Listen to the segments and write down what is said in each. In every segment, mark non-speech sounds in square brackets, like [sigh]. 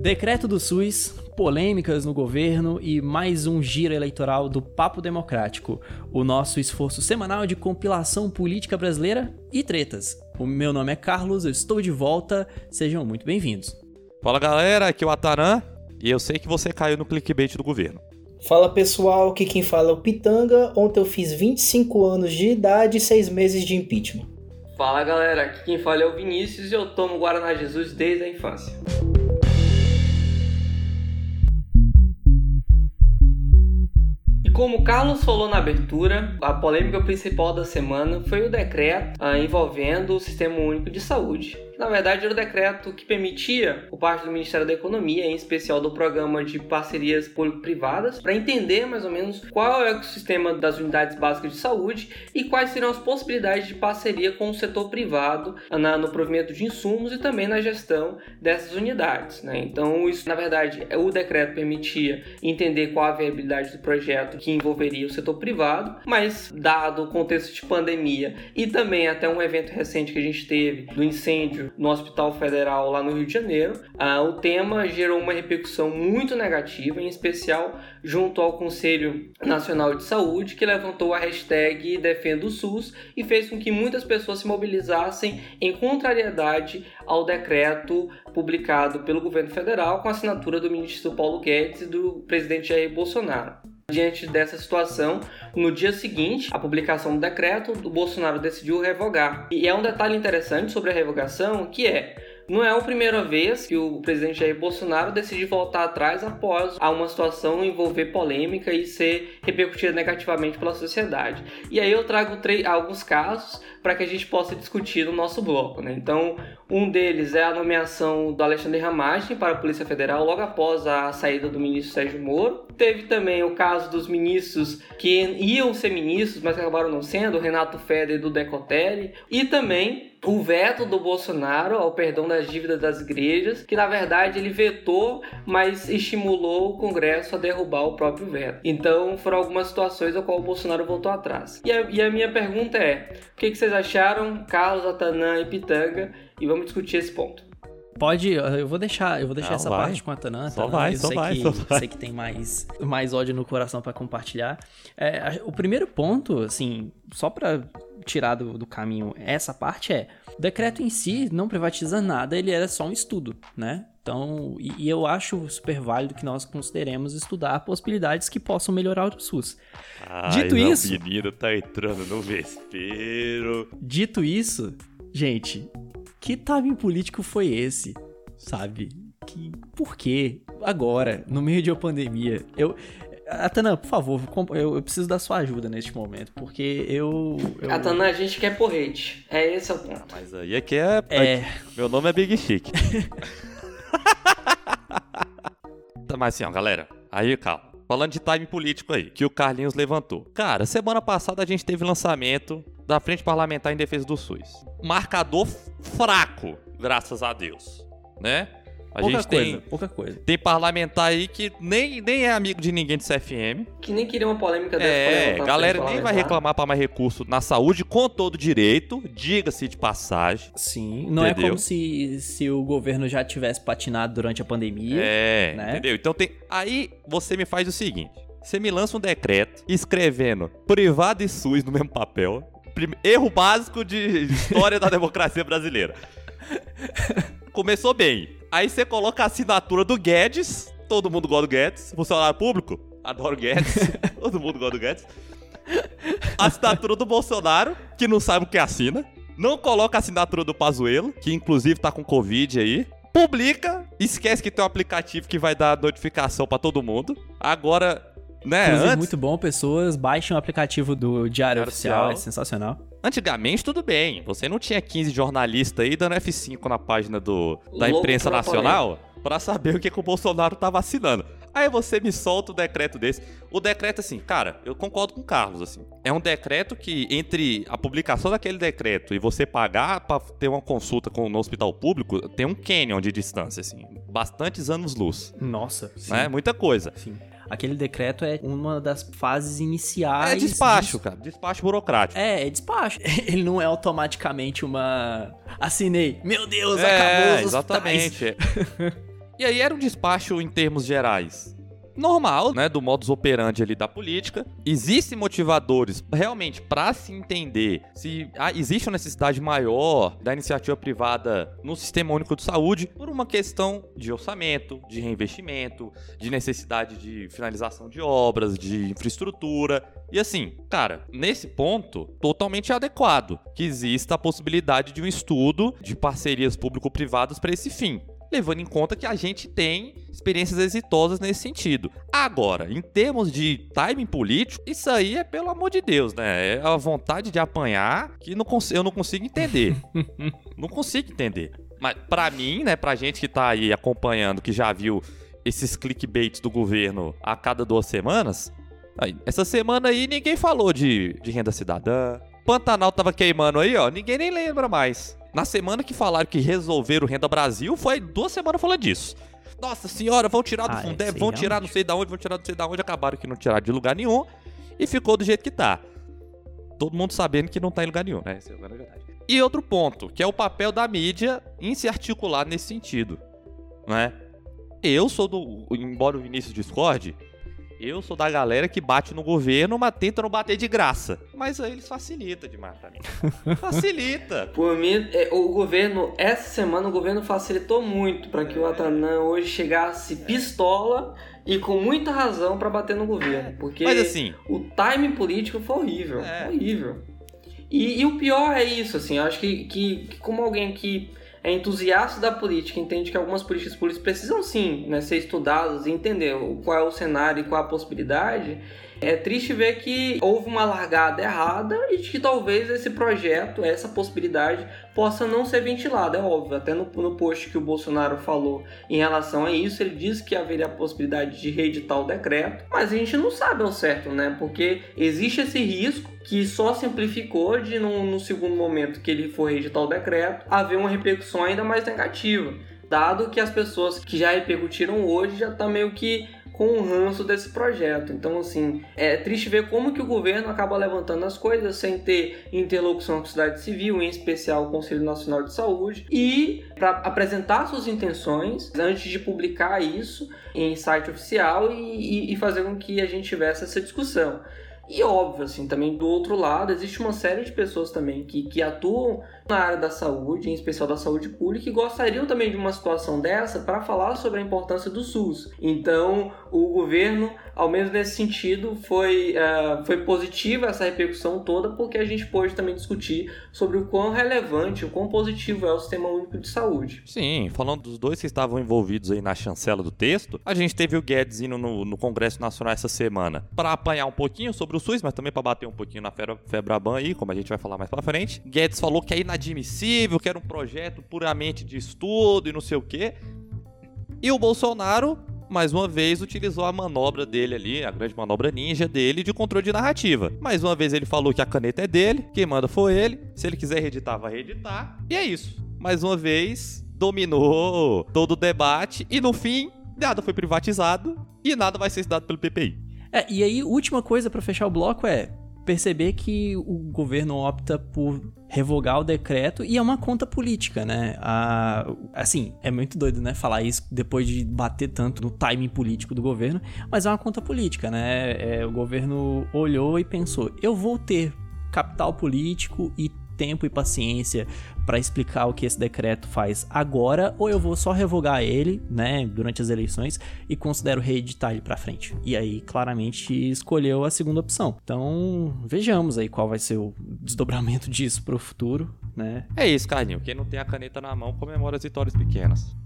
Decreto do SUS, polêmicas no governo e mais um giro eleitoral do Papo Democrático, o nosso esforço semanal de compilação política brasileira e tretas. O meu nome é Carlos, eu estou de volta, sejam muito bem-vindos. Fala galera, aqui é o Ataran e eu sei que você caiu no clickbait do governo. Fala pessoal, aqui quem fala é o Pitanga. Ontem eu fiz 25 anos de idade e 6 meses de impeachment. Fala galera, aqui quem fala é o Vinícius e eu tomo Guaraná Jesus desde a infância. Como o Carlos falou na abertura, a polêmica principal da semana foi o decreto ah, envolvendo o Sistema Único de Saúde na verdade era o decreto que permitia, por parte do Ministério da Economia, em especial do programa de parcerias público-privadas, para entender mais ou menos qual é o sistema das unidades básicas de saúde e quais seriam as possibilidades de parceria com o setor privado na, no provimento de insumos e também na gestão dessas unidades. Né? Então, isso, na verdade, o decreto permitia entender qual a viabilidade do projeto que envolveria o setor privado, mas, dado o contexto de pandemia e também até um evento recente que a gente teve do incêndio no Hospital Federal lá no Rio de Janeiro. Ah, o tema gerou uma repercussão muito negativa, em especial junto ao Conselho Nacional de Saúde, que levantou a hashtag Defenda o SUS e fez com que muitas pessoas se mobilizassem em contrariedade ao decreto publicado pelo governo federal com a assinatura do ministro Paulo Guedes e do presidente Jair Bolsonaro. Diante dessa situação, no dia seguinte, a publicação do decreto, o Bolsonaro decidiu revogar. E é um detalhe interessante sobre a revogação que é não é a primeira vez que o presidente Jair Bolsonaro decide voltar atrás após uma situação envolver polêmica e ser repercutida negativamente pela sociedade. E aí eu trago alguns casos para que a gente possa discutir no nosso bloco. Né? Então, um deles é a nomeação do Alexandre Ramagem para a Polícia Federal logo após a saída do ministro Sérgio Moro. Teve também o caso dos ministros que iam ser ministros, mas acabaram não sendo, o Renato Feder e do Decotelli. E também o veto do Bolsonaro ao perdão das dívidas das igrejas, que na verdade ele vetou, mas estimulou o Congresso a derrubar o próprio veto. Então foram algumas situações ao qual o Bolsonaro voltou atrás. E a, e a minha pergunta é: o que, que vocês acharam, Carlos, Atanã e Pitanga? E vamos discutir esse ponto. Pode, eu vou deixar, eu vou deixar Não, essa vai. parte com a Tanã. Só vai, eu só sei vai, que, só vai. sei que tem mais, mais ódio no coração para compartilhar. É, o primeiro ponto, assim, só para tirar do, do, caminho essa parte é, o decreto em si não privatiza nada, ele era só um estudo, né? Então, e, e eu acho super válido que nós consideremos estudar possibilidades que possam melhorar o SUS. Ai, Dito não, isso, o menino tá entrando no vespeiro. Dito isso, gente, que timing político foi esse? Sabe? Que, por quê? Agora, no meio de uma pandemia. Eu. Atana, por favor, eu, eu, preciso da sua ajuda neste momento, porque eu. eu... Atana, a gente quer porrete. É esse é o ponto. Ah, mas aí aqui é. é... Meu nome é Big Chic. tá, [laughs] mas assim, ó, galera. Aí, calma. Falando de time político aí, que o Carlinhos levantou. Cara, semana passada a gente teve lançamento da Frente Parlamentar em Defesa do SUS. Marcador fraco, graças a Deus, né? A pouca gente coisa, tem, pouca coisa. Tem parlamentar aí que nem, nem é amigo de ninguém do CFM. Que nem queria uma polêmica dessa. É, galera nem vai reclamar para mais recurso na saúde com todo direito, diga-se de passagem. Sim, não é entendeu? é como se, se o governo já tivesse patinado durante a pandemia. É, né? entendeu? Então tem. Aí você me faz o seguinte: você me lança um decreto escrevendo privado e SUS no mesmo papel. Erro básico de história da [laughs] democracia brasileira. Começou bem. Aí você coloca a assinatura do Guedes. Todo mundo gosta do Guedes. Funcionário público, adoro Guedes. [laughs] todo mundo gosta do Guedes. A assinatura do Bolsonaro, que não sabe o que assina. Não coloca a assinatura do Pazuello, que inclusive tá com Covid aí. Publica, esquece que tem um aplicativo que vai dar notificação para todo mundo. Agora, né? Inclusive, antes... muito bom, pessoas baixem o aplicativo do Diário, Diário Oficial, Oficial, é sensacional. Antigamente, tudo bem. Você não tinha 15 jornalistas aí dando F5 na página do, da imprensa nacional para saber o que, que o Bolsonaro tá vacinando. Aí você me solta o decreto desse. O decreto, assim, cara, eu concordo com o Carlos, assim. É um decreto que, entre a publicação daquele decreto e você pagar para ter uma consulta com, no hospital público, tem um canyon de distância, assim. Bastantes anos-luz. Nossa. Sim. Né? Muita coisa. Sim. Aquele decreto é uma das fases iniciais. É despacho, de... cara. Despacho burocrático. É, é despacho. [laughs] Ele não é automaticamente uma. Assinei. Meu Deus, é, acabou os exatamente. [laughs] E aí era um despacho em termos gerais normal, né, do modus operandi ali da política. Existem motivadores realmente para se entender se ah, existe uma necessidade maior da iniciativa privada no sistema único de saúde por uma questão de orçamento, de reinvestimento, de necessidade de finalização de obras, de infraestrutura. E assim, cara, nesse ponto, totalmente adequado que exista a possibilidade de um estudo de parcerias público-privadas para esse fim levando em conta que a gente tem experiências exitosas nesse sentido. Agora, em termos de timing político, isso aí é pelo amor de Deus, né? É a vontade de apanhar que não eu não consigo entender. [laughs] não consigo entender. Mas para mim, né, pra gente que tá aí acompanhando, que já viu esses clickbaits do governo a cada duas semanas, aí, essa semana aí ninguém falou de, de renda cidadã. Pantanal tava queimando aí, ó, ninguém nem lembra mais. Na semana que falaram que resolveram o Renda Brasil, foi duas semanas falando disso. Nossa senhora, vão tirar do ah, Fundeb, vão tirar realmente. não sei da onde, vão tirar não sei da onde, acabaram que não tiraram de lugar nenhum e ficou do jeito que tá. Todo mundo sabendo que não tá em lugar nenhum, né? Essa é a verdade. E outro ponto, que é o papel da mídia em se articular nesse sentido, né? Eu sou do, embora o Vinícius discorde, eu sou da galera que bate no governo, mas tenta não bater de graça. Mas aí eles facilita demais mim. facilita. Por mim, é, o governo, essa semana o governo facilitou muito para que o Atanã hoje chegasse pistola e com muita razão para bater no governo. Porque mas, assim, o time político foi horrível. É. Horrível. E, e, o pior é isso, assim, eu acho que, que, que como alguém que é entusiasta da política, entende que algumas políticas públicas precisam sim né, ser estudadas e entender qual é o cenário e qual a possibilidade, é triste ver que houve uma largada errada e que talvez esse projeto, essa possibilidade, possa não ser ventilada. É óbvio, até no, no post que o Bolsonaro falou em relação a isso, ele disse que haveria a possibilidade de reeditar o decreto, mas a gente não sabe ao certo, né? Porque existe esse risco que só simplificou de, no, no segundo momento que ele for reeditar o decreto, haver uma repercussão ainda mais negativa dado que as pessoas que já repercutiram hoje já tá meio que com o ranço desse projeto. Então, assim, é triste ver como que o governo acaba levantando as coisas sem ter interlocução com a sociedade civil, em especial o Conselho Nacional de Saúde, e para apresentar suas intenções antes de publicar isso em site oficial e, e fazer com que a gente tivesse essa discussão. E óbvio, assim, também do outro lado, existe uma série de pessoas também que, que atuam na área da saúde, em especial da saúde pública, e gostariam também de uma situação dessa para falar sobre a importância do SUS. Então, o governo ao menos nesse sentido, foi, uh, foi positiva essa repercussão toda, porque a gente pôde também discutir sobre o quão relevante, o quão positivo é o Sistema Único de Saúde. Sim, falando dos dois que estavam envolvidos aí na chancela do texto, a gente teve o Guedes indo no, no Congresso Nacional essa semana para apanhar um pouquinho sobre o SUS, mas também para bater um pouquinho na Febraban aí, como a gente vai falar mais para frente. Guedes falou que é inadmissível, que era um projeto puramente de estudo e não sei o quê. E o Bolsonaro mais uma vez utilizou a manobra dele ali, a grande manobra ninja dele de controle de narrativa. Mais uma vez ele falou que a caneta é dele, quem manda foi ele. Se ele quiser reeditar, vai reeditar. E é isso. Mais uma vez, dominou todo o debate e no fim, nada foi privatizado e nada vai ser estudado pelo PPI. É, e aí, última coisa para fechar o bloco é: perceber que o governo opta por revogar o decreto e é uma conta política, né? A, assim, é muito doido, né? Falar isso depois de bater tanto no timing político do governo, mas é uma conta política, né? É, o governo olhou e pensou: eu vou ter capital político e tempo e paciência para explicar o que esse decreto faz agora, ou eu vou só revogar ele, né, durante as eleições e considero reeditar ele para frente. E aí, claramente, escolheu a segunda opção. Então, vejamos aí qual vai ser o desdobramento [laughs] disso pro futuro, né? É isso, Carlinho. Quem não tem a caneta na mão comemora as vitórias pequenas.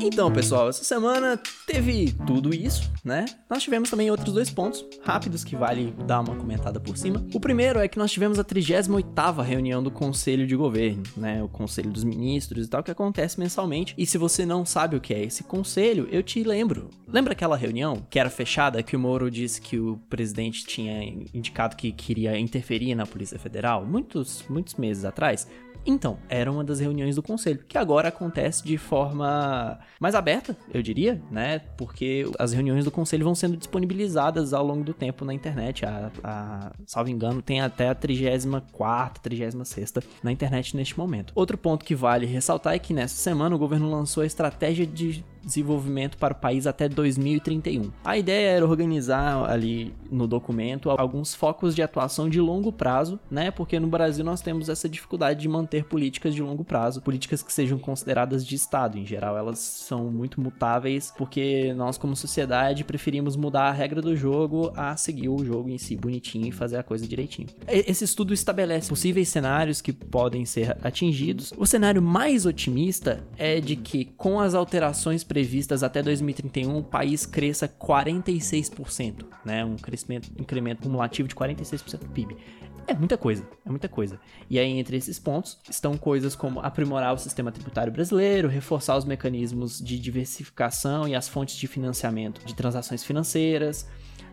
Então, pessoal, essa semana teve tudo isso, né? Nós tivemos também outros dois pontos rápidos que vale dar uma comentada por cima. O primeiro é que nós tivemos a 38ª reunião do Conselho de Governo, né? O Conselho dos Ministros e tal, que acontece mensalmente. E se você não sabe o que é esse conselho, eu te lembro. Lembra aquela reunião que era fechada, que o Moro disse que o presidente tinha indicado que queria interferir na Polícia Federal? Muitos, muitos meses atrás? Então, era uma das reuniões do conselho, que agora acontece de forma mais aberta, eu diria, né? Porque as reuniões do conselho vão sendo disponibilizadas ao longo do tempo na internet. A, a salvo engano, tem até a 34, 36 na internet neste momento. Outro ponto que vale ressaltar é que nessa semana o governo lançou a estratégia de desenvolvimento para o país até 2031. A ideia era organizar ali no documento alguns focos de atuação de longo prazo, né? Porque no Brasil nós temos essa dificuldade de manter políticas de longo prazo, políticas que sejam consideradas de Estado. Em geral, elas são muito mutáveis, porque nós, como sociedade, preferimos mudar a regra do jogo a seguir o jogo em si bonitinho e fazer a coisa direitinho. Esse estudo estabelece possíveis cenários que podem ser atingidos. O cenário mais otimista é de que, com as alterações previstas até 2031 o país cresça 46%, né? Um crescimento, incremento cumulativo de 46% do PIB. É muita coisa, é muita coisa. E aí, entre esses pontos, estão coisas como aprimorar o sistema tributário brasileiro, reforçar os mecanismos de diversificação e as fontes de financiamento de transações financeiras,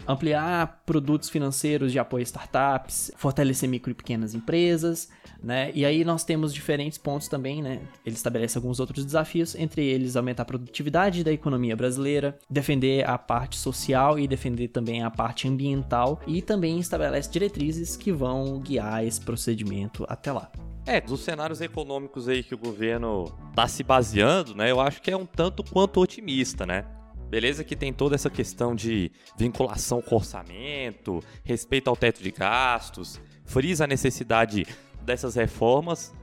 ampliar produtos financeiros de apoio a startups, fortalecer micro e pequenas empresas, né? E aí nós temos diferentes pontos também, né? Ele estabelece alguns outros desafios, entre eles aumentar a produtividade da economia brasileira, defender a parte social e defender também a parte ambiental e também estabelece diretrizes que vão guiar esse procedimento até lá. É, dos cenários econômicos aí que o governo está se baseando, né? Eu acho que é um tanto quanto otimista, né? Beleza que tem toda essa questão de vinculação com orçamento, respeito ao teto de gastos, frisa a necessidade dessas reformas,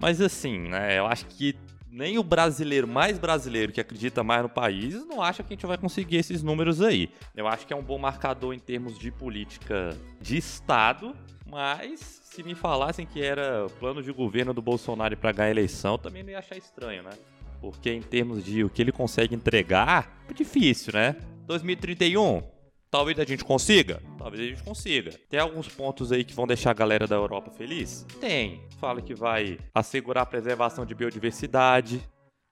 mas assim, né, eu acho que nem o brasileiro mais brasileiro que acredita mais no país não acha que a gente vai conseguir esses números aí. Eu acho que é um bom marcador em termos de política de Estado, mas se me falassem que era plano de governo do Bolsonaro para ganhar a eleição, também não ia achar estranho, né? Porque em termos de o que ele consegue entregar, é difícil, né? 2031, talvez a gente consiga? Talvez a gente consiga. Tem alguns pontos aí que vão deixar a galera da Europa feliz? Tem. Fala que vai assegurar a preservação de biodiversidade,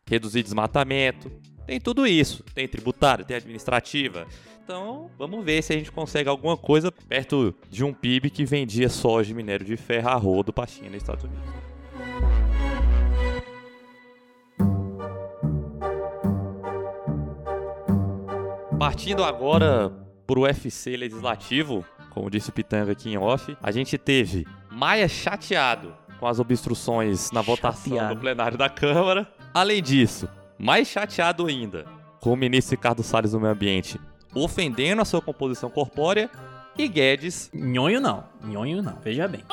reduzir desmatamento. Tem tudo isso. Tem tributário, tem administrativa. Então, vamos ver se a gente consegue alguma coisa perto de um PIB que vendia soja e minério de ferro a rodo para China e Estados Unidos. Partindo agora para o UFC legislativo, como disse o Pitanga aqui em off, a gente teve Maia chateado com as obstruções na votação Chateado. do plenário da Câmara. Além disso, mais chateado ainda com o ministro Ricardo Salles do Meio Ambiente ofendendo a sua composição corpórea e Guedes Nhonho não, nhonho não, veja bem.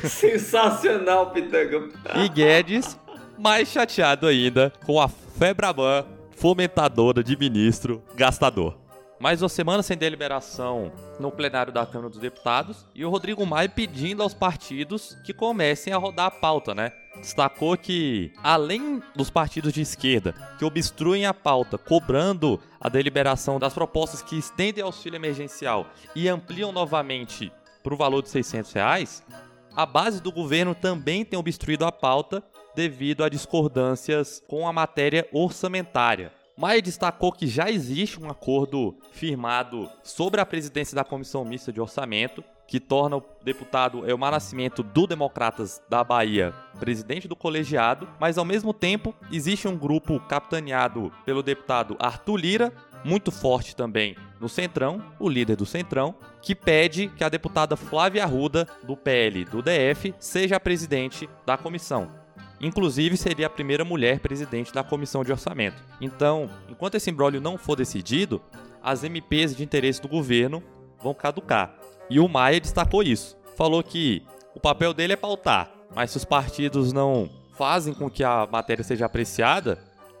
[laughs] Sensacional, Pitanga. e Guedes mais chateado ainda com a Febraban fomentadora de ministro gastador. Mais uma semana sem deliberação no plenário da Câmara dos Deputados e o Rodrigo Maia pedindo aos partidos que comecem a rodar a pauta, né? Destacou que, além dos partidos de esquerda que obstruem a pauta, cobrando a deliberação das propostas que estendem auxílio emergencial e ampliam novamente para o valor de 600 reais, a base do governo também tem obstruído a pauta devido a discordâncias com a matéria orçamentária. Maia destacou que já existe um acordo firmado sobre a presidência da Comissão Mista de Orçamento, que torna o deputado Elmar Nascimento do Democratas da Bahia presidente do colegiado, mas ao mesmo tempo existe um grupo capitaneado pelo deputado Arthur Lira, muito forte também no Centrão, o líder do Centrão, que pede que a deputada Flávia Arruda, do PL do DF, seja a presidente da comissão. Inclusive, seria a primeira mulher presidente da comissão de orçamento. Então, enquanto esse imbróglio não for decidido, as MPs de interesse do governo vão caducar. E o Maia destacou isso. Falou que o papel dele é pautar, mas se os partidos não fazem com que a matéria seja apreciada,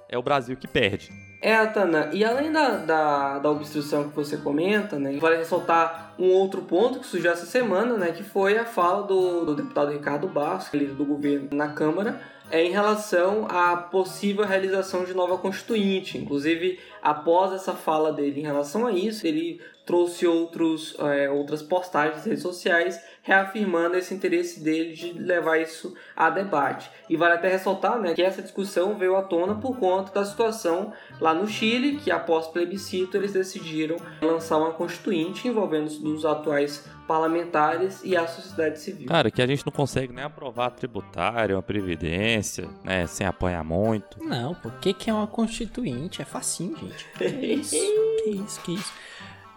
é o Brasil que perde. É, Atana, e além da, da, da obstrução que você comenta, né, vale ressaltar um outro ponto que surgiu essa semana, né, que foi a fala do, do deputado Ricardo Barros, líder do governo na Câmara, é em relação à possível realização de nova constituinte. Inclusive, após essa fala dele em relação a isso, ele trouxe outros, é, outras postagens nas redes sociais reafirmando esse interesse dele de levar isso a debate. E vale até ressaltar né, que essa discussão veio à tona por conta da situação lá no Chile, que após plebiscito eles decidiram lançar uma constituinte envolvendo os atuais parlamentares e a sociedade civil. Cara, que a gente não consegue nem aprovar a tributária, uma previdência, né, sem apanhar muito. Não, o que, que é uma constituinte? É facinho, gente. [laughs] Que isso, que isso, que isso.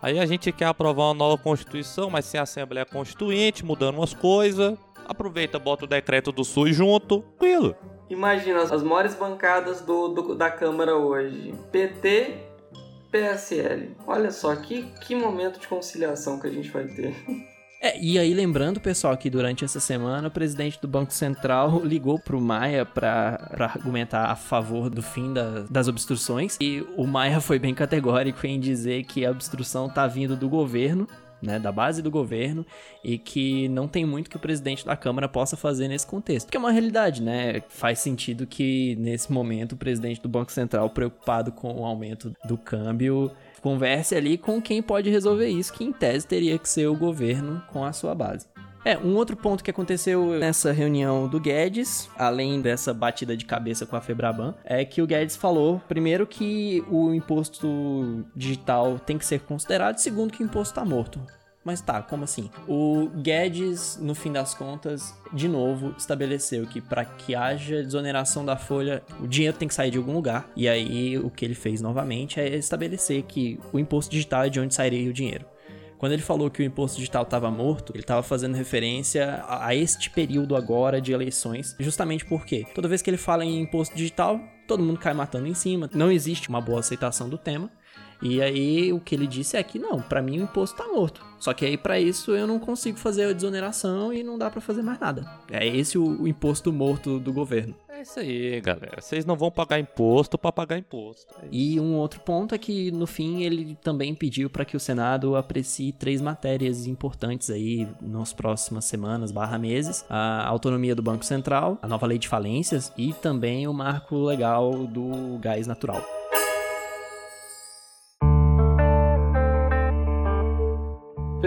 Aí a gente quer aprovar uma nova constituição, mas sem Assembleia Constituinte, mudando umas coisas. Aproveita, bota o decreto do SUS junto, tranquilo. Imagina as maiores bancadas do, do, da Câmara hoje: PT, PSL. Olha só que, que momento de conciliação que a gente vai ter. [laughs] É, e aí lembrando, pessoal, que durante essa semana o presidente do Banco Central ligou pro Maia para argumentar a favor do fim da, das obstruções. E o Maia foi bem categórico em dizer que a obstrução tá vindo do governo né, da base do governo e que não tem muito que o presidente da Câmara possa fazer nesse contexto. Que é uma realidade, né? Faz sentido que nesse momento o presidente do Banco Central, preocupado com o aumento do câmbio, converse ali com quem pode resolver isso, que em tese teria que ser o governo com a sua base. É, um outro ponto que aconteceu nessa reunião do Guedes, além dessa batida de cabeça com a Febraban, é que o Guedes falou, primeiro, que o imposto digital tem que ser considerado, segundo, que o imposto está morto. Mas tá, como assim? O Guedes, no fim das contas, de novo estabeleceu que para que haja desoneração da folha, o dinheiro tem que sair de algum lugar. E aí o que ele fez novamente é estabelecer que o imposto digital é de onde sairia o dinheiro. Quando ele falou que o imposto digital estava morto, ele estava fazendo referência a, a, este período agora de eleições, justamente porque toda vez que ele fala em imposto digital, todo mundo cai matando em cima, não existe uma boa aceitação do tema. E aí o que ele disse é que não, para mim o imposto tá morto. Só que aí para isso eu não consigo fazer a desoneração e não dá para fazer mais nada. É esse o, o, imposto morto do governo. É isso aí, galera. Vocês não vão pagar imposto para pagar imposto. É e um outro ponto é que no fim ele também pediu para que o Senado aprecie três matérias importantes aí nas próximas semanas, barra meses: a autonomia do Banco Central, a nova lei de falências e também o marco legal do gás natural.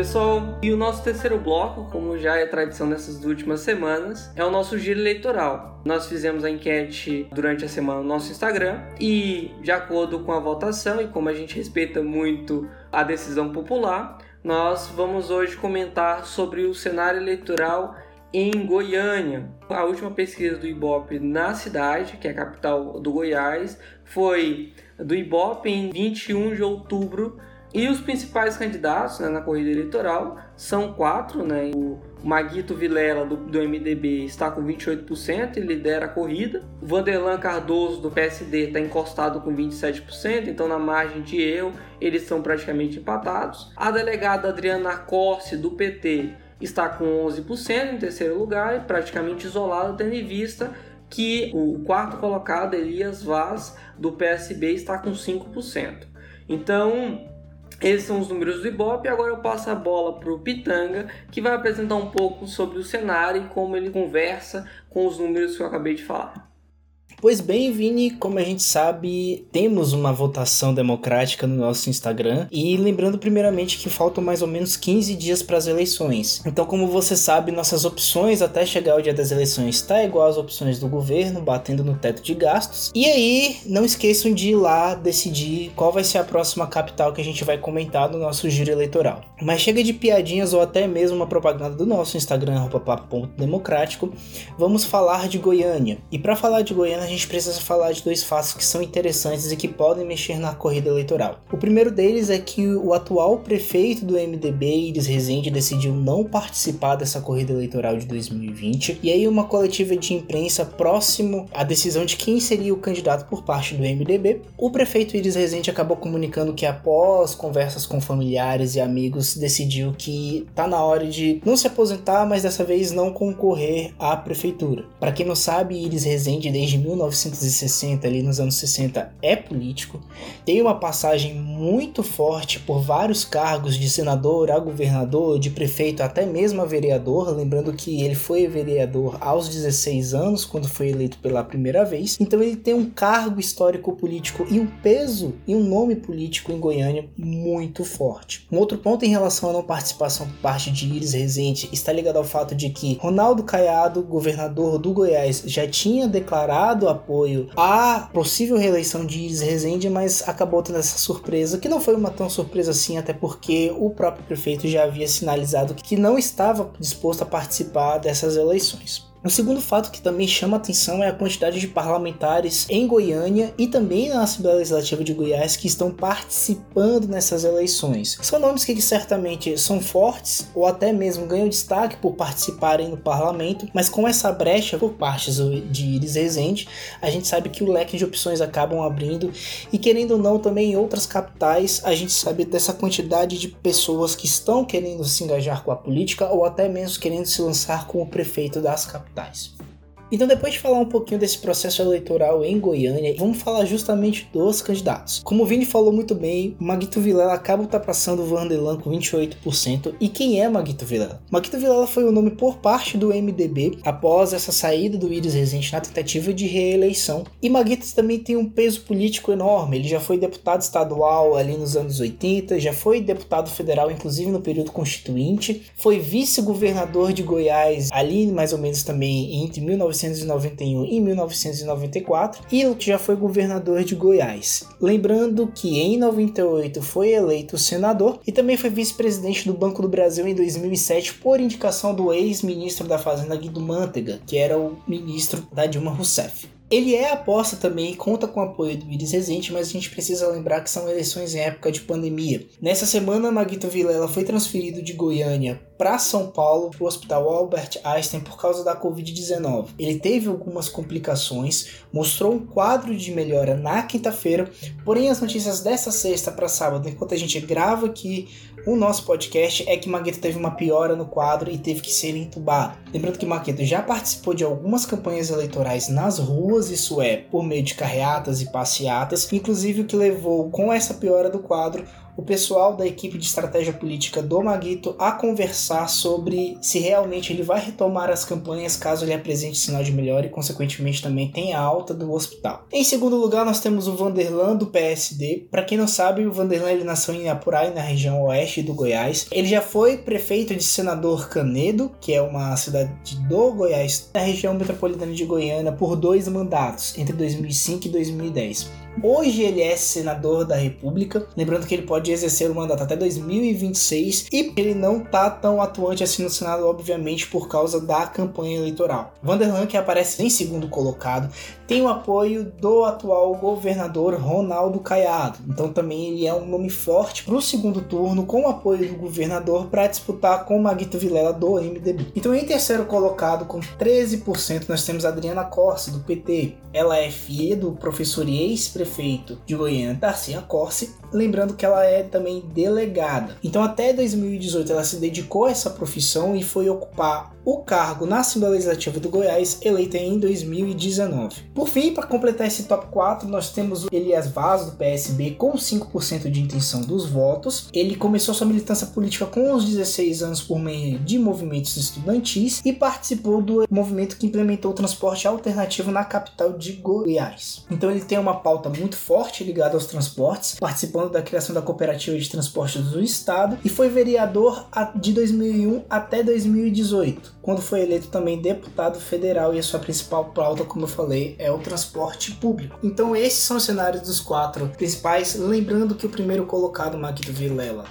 Pessoal, e o nosso terceiro bloco, como já é tradição nessas últimas semanas, é o nosso giro eleitoral. Nós fizemos a enquete durante a semana no nosso Instagram e, de acordo com a votação e como a gente respeita muito a decisão popular, nós vamos hoje comentar sobre o cenário eleitoral em Goiânia. A última pesquisa do Ibope na cidade, que é a capital do Goiás, foi do Ibope em 21 de outubro e os principais candidatos né, na corrida eleitoral são quatro, né? O Maguito Vilela do, do MDB está com 28% e lidera a corrida. O Vanderlan Cardoso do PSD está encostado com 27%, então na margem de erro eles são praticamente empatados. A delegada Adriana Corse do PT está com 11% em terceiro lugar e praticamente isolada, tendo em vista que o quarto colocado, Elias Vaz, do PSB, está com 5%. Então, esses são os números do Ibope. Agora eu passo a bola para o Pitanga, que vai apresentar um pouco sobre o cenário e como ele conversa com os números que eu acabei de falar. Pois bem, Vini, como a gente sabe, temos uma votação democrática no nosso Instagram e lembrando primeiramente que faltam mais ou menos 15 dias para as eleições. Então, como você sabe, nossas opções até chegar o dia das eleições está igual às opções do governo, batendo no teto de gastos. E aí, não esqueçam de ir lá decidir qual vai ser a próxima capital que a gente vai comentar no nosso giro eleitoral. Mas chega de piadinhas ou até mesmo uma propaganda do nosso Instagram, democrático. Vamos falar de Goiânia. E para falar de Goiânia, gente precisa falar de dois fatos que são interessantes e que podem mexer na corrida eleitoral. O primeiro deles é que o atual prefeito do MDB, Iris Rezende, decidiu não participar dessa corrida eleitoral de 2020. E aí, uma coletiva de imprensa próximo à decisão de quem seria o candidato por parte do MDB, o prefeito Iris Rezende acabou comunicando que, após conversas com familiares e amigos, decidiu que tá na hora de não se aposentar, mas dessa vez não concorrer à prefeitura. Para quem não sabe, Iris Rezende, desde 1960, ali nos anos 60, é político, tem uma passagem muito forte por vários cargos de senador a governador, de prefeito até mesmo a vereador, lembrando que ele foi vereador aos 16 anos, quando foi eleito pela primeira vez, então ele tem um cargo histórico político e um peso e um nome político em Goiânia muito forte. Um outro ponto em relação à não participação por parte de Iris Rezende está ligado ao fato de que Ronaldo Caiado, governador do Goiás, já tinha declarado dado apoio à possível reeleição de Iris Rezende, mas acabou tendo essa surpresa, que não foi uma tão surpresa assim, até porque o próprio prefeito já havia sinalizado que não estava disposto a participar dessas eleições. Um segundo fato que também chama atenção é a quantidade de parlamentares em Goiânia e também na Assembleia Legislativa de Goiás que estão participando nessas eleições. São nomes que certamente são fortes ou até mesmo ganham destaque por participarem no parlamento, mas com essa brecha por parte de Iris Rezende, a gente sabe que o leque de opções acabam abrindo e querendo ou não também em outras capitais, a gente sabe dessa quantidade de pessoas que estão querendo se engajar com a política ou até mesmo querendo se lançar como prefeito das capitais capitais. Então, depois de falar um pouquinho desse processo eleitoral em Goiânia, vamos falar justamente dos candidatos. Como o Vini falou muito bem, Maguito Vilela acaba ultrapassando o Vanderlan com 28%. E quem é Maguito Vilela? Maguito Vilela foi o nome por parte do MDB após essa saída do Iris Rezende na tentativa de reeleição. E Maguito também tem um peso político enorme. Ele já foi deputado estadual ali nos anos 80, já foi deputado federal, inclusive no período constituinte, foi vice-governador de Goiás ali mais ou menos também entre 19 1991 e 1994 e já foi governador de Goiás. Lembrando que em 98 foi eleito senador e também foi vice-presidente do Banco do Brasil em 2007 por indicação do ex-ministro da Fazenda Guido Mantega, que era o ministro da Dilma Rousseff. Ele é aposta também e conta com o apoio do Iris Rezende, mas a gente precisa lembrar que são eleições em época de pandemia. Nessa semana, Maguito Vilela foi transferido de Goiânia para São Paulo, para o Hospital Albert Einstein, por causa da Covid-19. Ele teve algumas complicações, mostrou um quadro de melhora na quinta-feira, porém as notícias dessa sexta para sábado, enquanto a gente grava aqui o nosso podcast, é que Maguito teve uma piora no quadro e teve que ser entubado. Lembrando que Maguito já participou de algumas campanhas eleitorais nas ruas, isso é, por meio de carreatas e passeatas, inclusive o que levou com essa piora do quadro o pessoal da equipe de estratégia política do Maguito a conversar sobre se realmente ele vai retomar as campanhas caso ele apresente sinal de melhora e, consequentemente, também tenha alta do hospital. Em segundo lugar, nós temos o Vanderlan do PSD. Para quem não sabe, o Vanderlan ele nasceu em Apurai, na região oeste do Goiás. Ele já foi prefeito de Senador Canedo, que é uma cidade do Goiás, na região metropolitana de Goiânia, por dois mandatos, entre 2005 e 2010. Hoje ele é senador da República, lembrando que ele pode exercer o mandato até 2026 e ele não tá tão atuante assim no Senado, obviamente, por causa da campanha eleitoral. Vanderlan, que aparece em segundo colocado, tem o apoio do atual governador Ronaldo Caiado. Então também ele é um nome forte para o segundo turno, com o apoio do governador para disputar com Maguito Vilela do MDB. Então em terceiro colocado, com 13%, nós temos Adriana Corse, do PT. Ela é filha do professor e ex-prefeito de Goiânia, Darcia Corse, lembrando que ela é também delegada. Então até 2018 ela se dedicou a essa profissão e foi ocupar o cargo na Assembleia Legislativa do Goiás, eleita em 2019. Por fim, para completar esse top 4, nós temos o Elias Vaz, do PSB, com 5% de intenção dos votos. Ele começou sua militância política com os 16 anos por meio de movimentos estudantis e participou do movimento que implementou o transporte alternativo na capital de Goiás. Então ele tem uma pauta muito forte ligada aos transportes, participando da criação da cooperativa de transportes do estado e foi vereador de 2001 até 2018 quando foi eleito também deputado federal e a sua principal pauta, como eu falei, é o transporte público. Então esses são os cenários dos quatro principais, lembrando que o primeiro colocado, Magdo Vilela,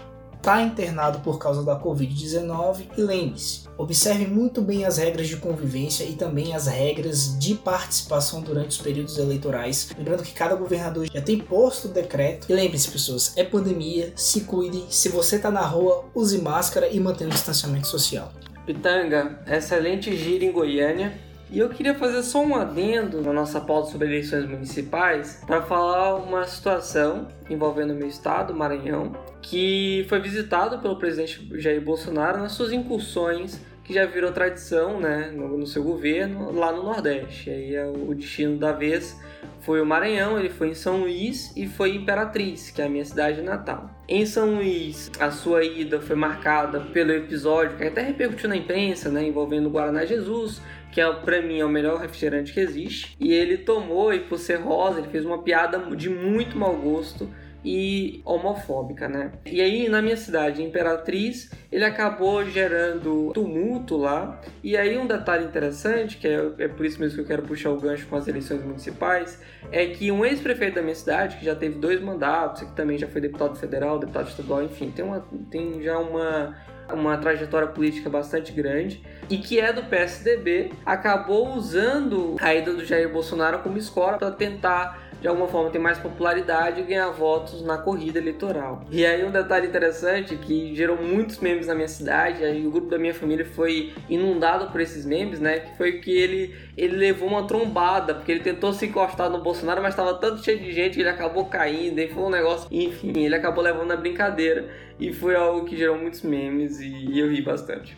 está internado por causa da Covid-19 e lembre-se, observe muito bem as regras de convivência e também as regras de participação durante os períodos eleitorais. Lembrando que cada governador já tem posto o decreto. E lembre-se, pessoas, é pandemia, se cuide. Se você está na rua, use máscara e mantenha o distanciamento social. Pitanga, excelente gira em Goiânia. E eu queria fazer só um adendo na nossa pauta sobre eleições municipais para falar uma situação envolvendo o meu estado, Maranhão, que foi visitado pelo presidente Jair Bolsonaro nas suas incursões que já virou tradição né, no, no seu governo lá no Nordeste. E é o destino da vez foi o Maranhão, ele foi em São Luís e foi em Imperatriz, que é a minha cidade natal. Em São Luís, a sua ida foi marcada pelo episódio que até repercutiu na imprensa, né, envolvendo o Guaraná Jesus, que é para mim é o melhor refrigerante que existe. E ele tomou e por ser rosa, ele fez uma piada de muito mau gosto e homofóbica, né? E aí na minha cidade, Imperatriz, ele acabou gerando tumulto lá. E aí um detalhe interessante, que é, é por isso mesmo que eu quero puxar o gancho com as eleições municipais, é que um ex-prefeito da minha cidade, que já teve dois mandatos, que também já foi deputado federal, deputado estadual, enfim, tem, uma, tem já uma uma trajetória política bastante grande e que é do PSDB, acabou usando a ida do Jair Bolsonaro como escola para tentar de alguma forma ter mais popularidade e ganhar votos na corrida eleitoral. E aí um detalhe interessante que gerou muitos memes na minha cidade, aí o grupo da minha família foi inundado por esses memes, né? Que foi que ele ele levou uma trombada, porque ele tentou se encostar no Bolsonaro, mas estava tanto cheio de gente que ele acabou caindo, e foi um negócio, enfim, ele acabou levando na brincadeira e foi algo que gerou muitos memes e eu ri bastante.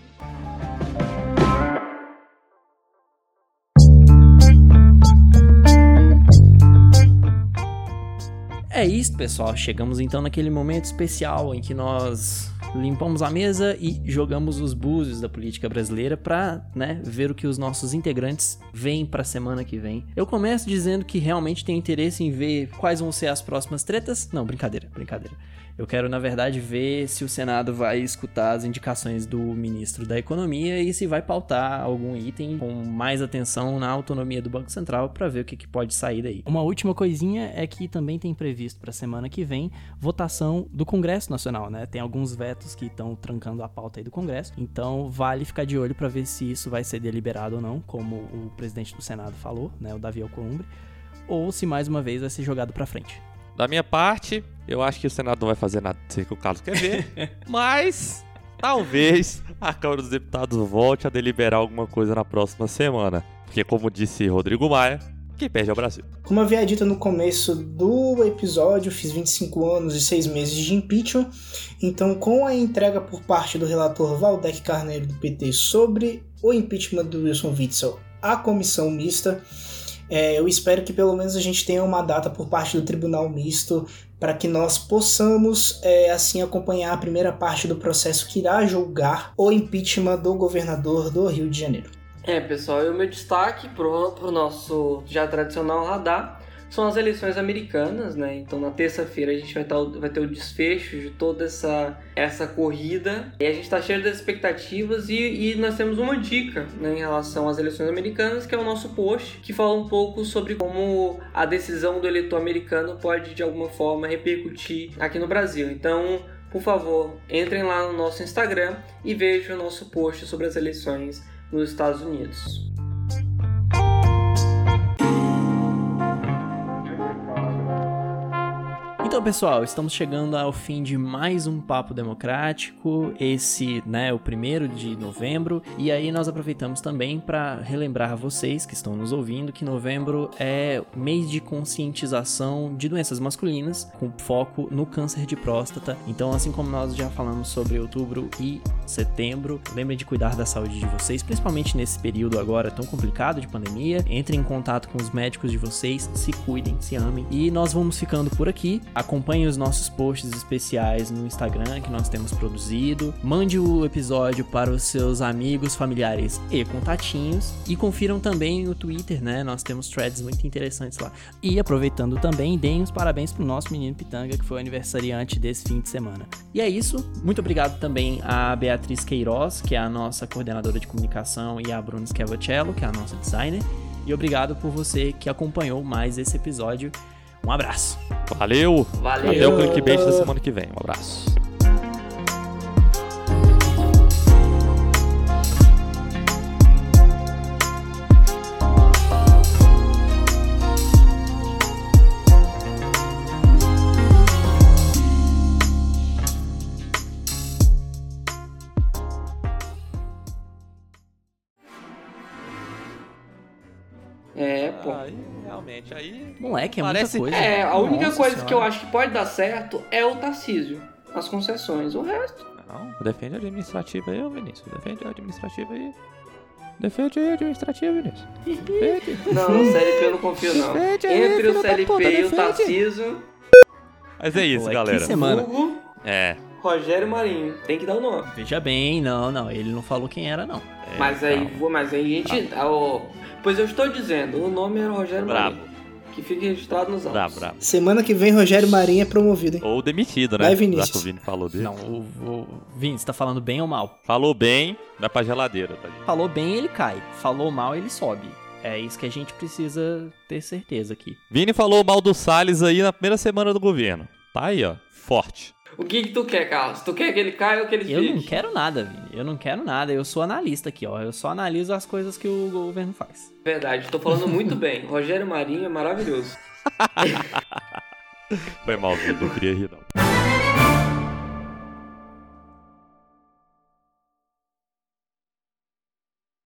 É isso, pessoal. Chegamos então naquele momento especial em que nós limpamos a mesa e jogamos os búzios da política brasileira para, né, ver o que os nossos integrantes veem para a semana que vem. Eu começo dizendo que realmente tenho interesse em ver quais vão ser as próximas tretas. Não, brincadeira, brincadeira. Eu quero, na verdade, ver se o Senado vai escutar as indicações do ministro da Economia e se vai pautar algum item com mais atenção na autonomia do Banco Central para ver o que, que, pode sair daí. Uma última coisinha é que também tem previsto para a semana que vem votação do Congresso Nacional, né? Tem alguns vetos que estão trancando a pauta aí do Congresso, então vale ficar de olho para ver se isso vai ser deliberado ou não, como o presidente do Senado falou, né, o Davi Alcolumbre, ou se mais uma vez vai ser jogado para frente. Da minha parte, eu acho que o Senado não vai fazer nada que o Carlos quer ver, [laughs] mas talvez a Câmara dos Deputados volte a deliberar alguma coisa na próxima semana. Porque, como disse Rodrigo Maia, quem perde é o Brasil. Como havia dito no começo do episódio, fiz 25 anos e 6 meses de impeachment. Então, com a entrega por parte do relator Valdec Carneiro do PT sobre o impeachment do Wilson Witzel à comissão mista, é, eu espero que pelo menos a gente tenha uma data por parte do Tribunal Misto para que nós possamos é, assim acompanhar a primeira parte do processo que irá julgar o impeachment do governador do Rio de Janeiro. É, pessoal, e o meu destaque para o nosso já tradicional radar são as eleições americanas, né? Então na terça-feira a gente vai, tá, vai, ter o desfecho de toda essa, essa corrida. E a gente está cheio das expectativas e, e, nós temos uma dica né, em relação às eleições americanas, que é o nosso post, que fala um pouco sobre como a decisão do eleitor americano pode de alguma forma repercutir aqui no Brasil. Então, por favor, entrem lá no nosso Instagram e vejam o nosso post sobre as eleições nos Estados Unidos. Então, pessoal, estamos chegando ao fim de mais um Papo Democrático. Esse, né, o primeiro de novembro. E aí nós aproveitamos também para relembrar vocês que estão nos ouvindo que novembro é mês de conscientização de doenças masculinas, com foco no câncer de próstata. Então, assim como nós já falamos sobre outubro e setembro, lembrem de cuidar da saúde de vocês, principalmente nesse período agora tão complicado de pandemia. Entrem em contato com os médicos de vocês, se cuidem, se amem. E nós vamos ficando por aqui. Acompanhe os nossos posts especiais no Instagram que nós temos produzido. Mande o episódio para os seus amigos, familiares e contatinhos. E confiram também o Twitter, né? Nós temos threads muito interessantes lá. E aproveitando também, deem os parabéns pro nosso menino Pitanga, que foi o aniversariante desse fim de semana. E é isso. Muito obrigado também a Beatriz Queiroz, que é a nossa coordenadora de comunicação, e a Bruna Schiavocello, que é a nossa designer. E obrigado por você que acompanhou mais esse episódio. Um abraço. Valeu. Valeu. Até o clickbait da semana que vem. Um abraço. Moleque, é Parece- muita coisa. É, a única Nossa coisa senhora. que eu acho que pode dar certo é o Tarcísio. As concessões. O resto. Não, defende a administrativa aí, Vinícius. Defende a administrativa aí. Defende aí a administrativa, Vinícius. Defende. Não, o CLP eu não confio, não. Defende Entre o CLP puta, e o defende. Tarcísio, Mas é isso, Pô, é galera. que semana. Hugo, É. Rogério Marinho. Tem que dar o nome. Veja bem, não, não, ele não falou quem era, não. é, Mas aí, vou, mas aí a gente. ah, ó, pois eu estou dizendo, o nome era Rogério Brabo. Marinho. Que fique registrado nos autos. Bravo, bravo. Semana que vem, Rogério Marinho é promovido, hein? Ou demitido, né? Vai, Já Vinícius. que o Vini falou dele. Não, o, o Vini, você tá falando bem ou mal? Falou bem, vai pra geladeira, tá? Falou bem, ele cai. Falou mal, ele sobe. É isso que a gente precisa ter certeza aqui. Vini falou mal do Salles aí na primeira semana do governo. Tá aí, ó. Forte. O que, que tu quer, Carlos? Tu quer que ele caia ou que ele Eu fique? não quero nada, Vini. Eu não quero nada. Eu sou analista aqui, ó. Eu só analiso as coisas que o governo faz. Verdade, tô falando muito bem. [laughs] Rogério Marinho é maravilhoso. Foi mal, Vini. Não queria rir, não.